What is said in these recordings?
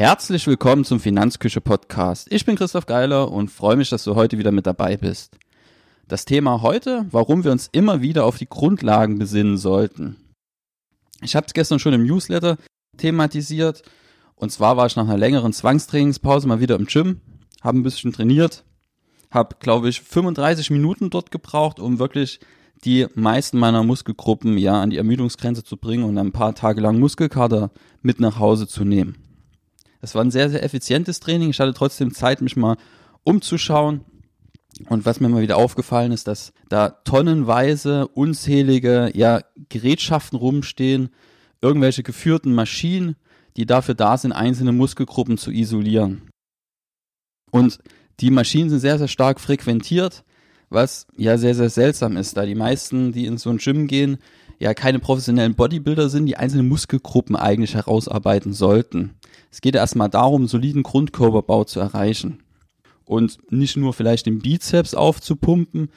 Herzlich willkommen zum Finanzküche Podcast. Ich bin Christoph Geiler und freue mich, dass du heute wieder mit dabei bist. Das Thema heute, warum wir uns immer wieder auf die Grundlagen besinnen sollten. Ich habe es gestern schon im Newsletter thematisiert und zwar war ich nach einer längeren Zwangstrainingspause mal wieder im Gym, habe ein bisschen trainiert, habe glaube ich 35 Minuten dort gebraucht, um wirklich die meisten meiner Muskelgruppen ja an die Ermüdungsgrenze zu bringen und ein paar Tage lang Muskelkater mit nach Hause zu nehmen. Es war ein sehr, sehr effizientes Training. Ich hatte trotzdem Zeit, mich mal umzuschauen. Und was mir mal wieder aufgefallen ist, dass da tonnenweise unzählige ja, Gerätschaften rumstehen, irgendwelche geführten Maschinen, die dafür da sind, einzelne Muskelgruppen zu isolieren. Und die Maschinen sind sehr, sehr stark frequentiert was ja sehr, sehr seltsam ist, da die meisten, die in so ein Gym gehen, ja keine professionellen Bodybuilder sind, die einzelne Muskelgruppen eigentlich herausarbeiten sollten. Es geht erstmal darum, soliden Grundkörperbau zu erreichen. Und nicht nur vielleicht den Bizeps aufzupumpen,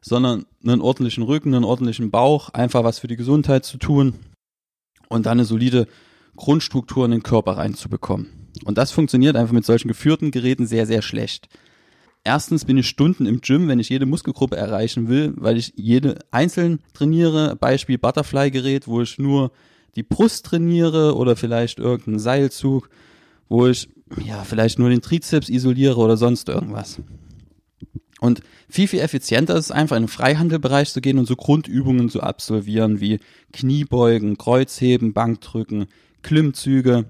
sondern einen ordentlichen Rücken, einen ordentlichen Bauch, einfach was für die Gesundheit zu tun und dann eine solide Grundstruktur in den Körper reinzubekommen. Und das funktioniert einfach mit solchen geführten Geräten sehr, sehr schlecht. Erstens bin ich Stunden im Gym, wenn ich jede Muskelgruppe erreichen will, weil ich jede einzeln trainiere. Beispiel Butterfly-Gerät, wo ich nur die Brust trainiere oder vielleicht irgendeinen Seilzug, wo ich ja vielleicht nur den Trizeps isoliere oder sonst irgendwas. Und viel, viel effizienter ist es einfach in den Freihandelbereich zu gehen und so Grundübungen zu absolvieren wie Kniebeugen, Kreuzheben, Bankdrücken, Klimmzüge,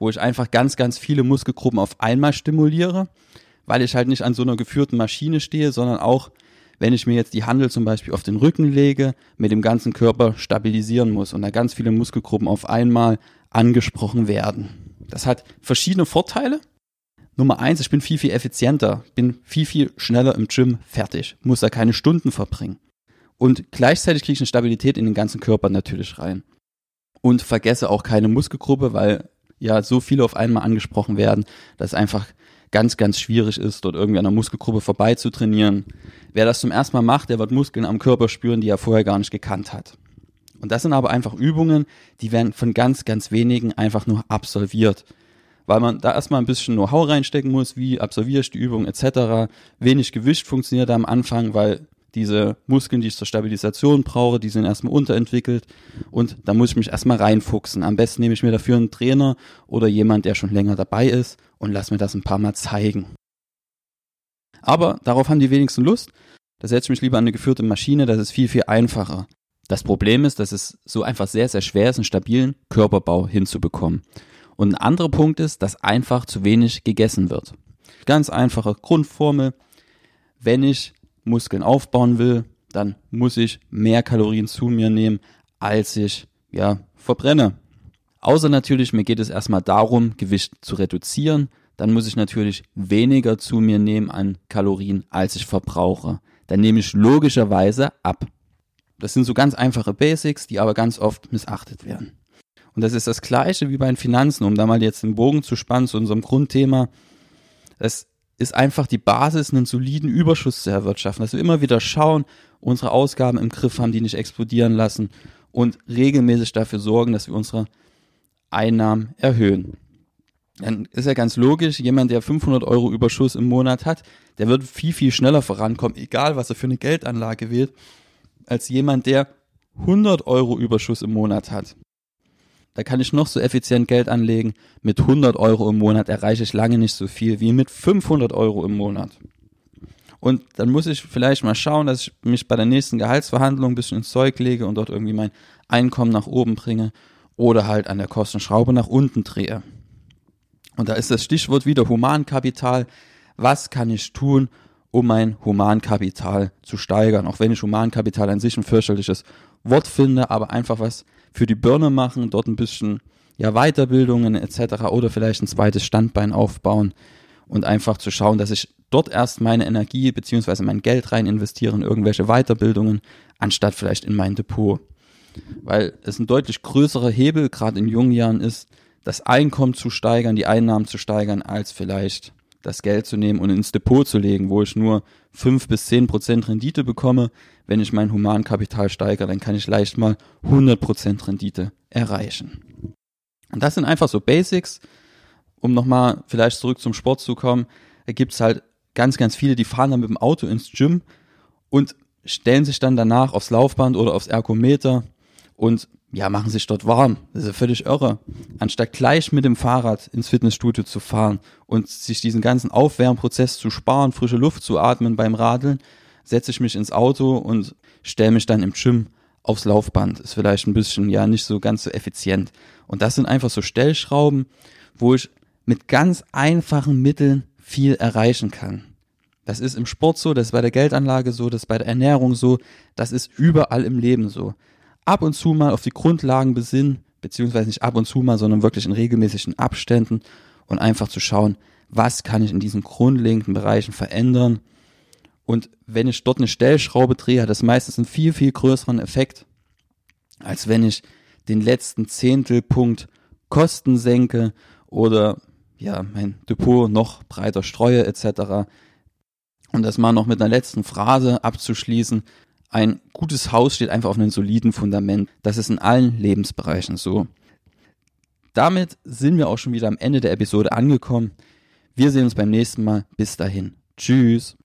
wo ich einfach ganz, ganz viele Muskelgruppen auf einmal stimuliere weil ich halt nicht an so einer geführten Maschine stehe, sondern auch, wenn ich mir jetzt die Handel zum Beispiel auf den Rücken lege, mit dem ganzen Körper stabilisieren muss und da ganz viele Muskelgruppen auf einmal angesprochen werden. Das hat verschiedene Vorteile. Nummer eins, ich bin viel, viel effizienter, bin viel, viel schneller im Gym fertig, muss da keine Stunden verbringen. Und gleichzeitig kriege ich eine Stabilität in den ganzen Körper natürlich rein. Und vergesse auch keine Muskelgruppe, weil ja so viele auf einmal angesprochen werden, dass einfach ganz, ganz schwierig ist, dort irgendwie an der Muskelgruppe vorbei zu trainieren. Wer das zum ersten Mal macht, der wird Muskeln am Körper spüren, die er vorher gar nicht gekannt hat. Und das sind aber einfach Übungen, die werden von ganz, ganz wenigen einfach nur absolviert. Weil man da erstmal ein bisschen Know-how reinstecken muss, wie absolviere ich die Übung etc. Wenig Gewicht funktioniert da am Anfang, weil diese Muskeln, die ich zur Stabilisation brauche, die sind erstmal unterentwickelt und da muss ich mich erstmal reinfuchsen. Am besten nehme ich mir dafür einen Trainer oder jemand, der schon länger dabei ist und lass mir das ein paar Mal zeigen. Aber darauf haben die wenigsten Lust. Da setze ich mich lieber an eine geführte Maschine, das ist viel, viel einfacher. Das Problem ist, dass es so einfach sehr, sehr schwer ist, einen stabilen Körperbau hinzubekommen. Und ein anderer Punkt ist, dass einfach zu wenig gegessen wird. Ganz einfache Grundformel. Wenn ich Muskeln aufbauen will, dann muss ich mehr Kalorien zu mir nehmen, als ich ja verbrenne. Außer natürlich, mir geht es erstmal darum, Gewicht zu reduzieren. Dann muss ich natürlich weniger zu mir nehmen an Kalorien, als ich verbrauche. Dann nehme ich logischerweise ab. Das sind so ganz einfache Basics, die aber ganz oft missachtet werden. Und das ist das Gleiche wie bei den Finanzen, um da mal jetzt den Bogen zu spannen zu unserem Grundthema. Es ist einfach die Basis, einen soliden Überschuss zu erwirtschaften, dass wir immer wieder schauen, unsere Ausgaben im Griff haben, die nicht explodieren lassen und regelmäßig dafür sorgen, dass wir unsere Einnahmen erhöhen. Dann ist ja ganz logisch, jemand, der 500 Euro Überschuss im Monat hat, der wird viel, viel schneller vorankommen, egal was er für eine Geldanlage wählt, als jemand, der 100 Euro Überschuss im Monat hat. Da kann ich noch so effizient Geld anlegen. Mit 100 Euro im Monat erreiche ich lange nicht so viel wie mit 500 Euro im Monat. Und dann muss ich vielleicht mal schauen, dass ich mich bei der nächsten Gehaltsverhandlung ein bisschen ins Zeug lege und dort irgendwie mein Einkommen nach oben bringe oder halt an der Kostenschraube nach unten drehe. Und da ist das Stichwort wieder Humankapital. Was kann ich tun, um mein Humankapital zu steigern? Auch wenn ich Humankapital an sich ein fürchterliches Wort finde, aber einfach was für die Birne machen, dort ein bisschen ja, Weiterbildungen etc. oder vielleicht ein zweites Standbein aufbauen und einfach zu schauen, dass ich dort erst meine Energie beziehungsweise mein Geld rein investiere in irgendwelche Weiterbildungen, anstatt vielleicht in mein Depot. Weil es ein deutlich größerer Hebel, gerade in jungen Jahren, ist, das Einkommen zu steigern, die Einnahmen zu steigern, als vielleicht das Geld zu nehmen und ins Depot zu legen, wo ich nur fünf bis zehn Prozent Rendite bekomme. Wenn ich mein Humankapital steigere, dann kann ich leicht mal 100 Prozent Rendite erreichen. Und das sind einfach so Basics, um nochmal vielleicht zurück zum Sport zu kommen, da gibt's halt ganz, ganz viele, die fahren dann mit dem Auto ins Gym und stellen sich dann danach aufs Laufband oder aufs Ergometer und ja, machen sich dort warm. Das ist ja völlig irre. Anstatt gleich mit dem Fahrrad ins Fitnessstudio zu fahren und sich diesen ganzen Aufwärmprozess zu sparen, frische Luft zu atmen beim Radeln, setze ich mich ins Auto und stelle mich dann im Gym aufs Laufband. Ist vielleicht ein bisschen, ja, nicht so ganz so effizient. Und das sind einfach so Stellschrauben, wo ich mit ganz einfachen Mitteln viel erreichen kann. Das ist im Sport so, das ist bei der Geldanlage so, das ist bei der Ernährung so, das ist überall im Leben so. Ab und zu mal auf die Grundlagen besinnen, beziehungsweise nicht ab und zu mal, sondern wirklich in regelmäßigen Abständen und einfach zu schauen, was kann ich in diesen grundlegenden Bereichen verändern. Und wenn ich dort eine Stellschraube drehe, hat das meistens einen viel, viel größeren Effekt, als wenn ich den letzten Zehntelpunkt Kosten senke oder ja, mein Depot noch breiter streue etc. Und das mal noch mit einer letzten Phrase abzuschließen. Ein gutes Haus steht einfach auf einem soliden Fundament. Das ist in allen Lebensbereichen so. Damit sind wir auch schon wieder am Ende der Episode angekommen. Wir sehen uns beim nächsten Mal. Bis dahin. Tschüss.